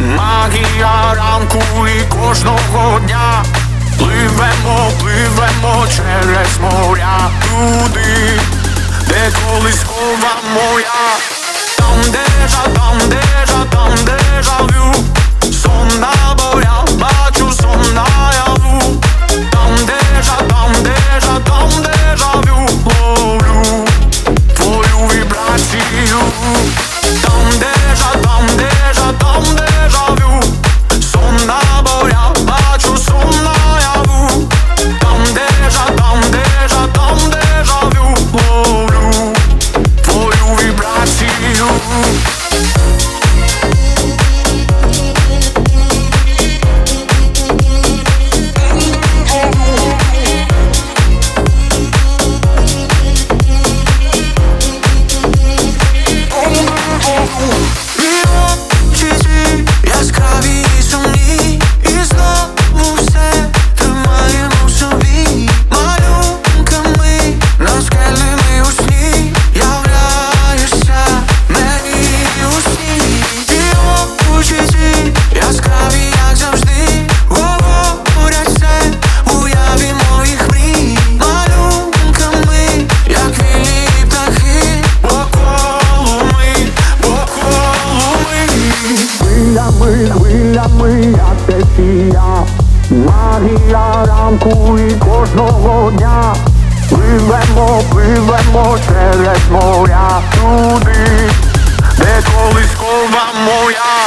Магія ранку і кожного дня. Пливемо, пливемо через моря туди, де колись кова моя. хвилями, хвилями, як течія, магія ранку і кожного дня. Пливемо, пливемо через моря туди, де колись кова моя.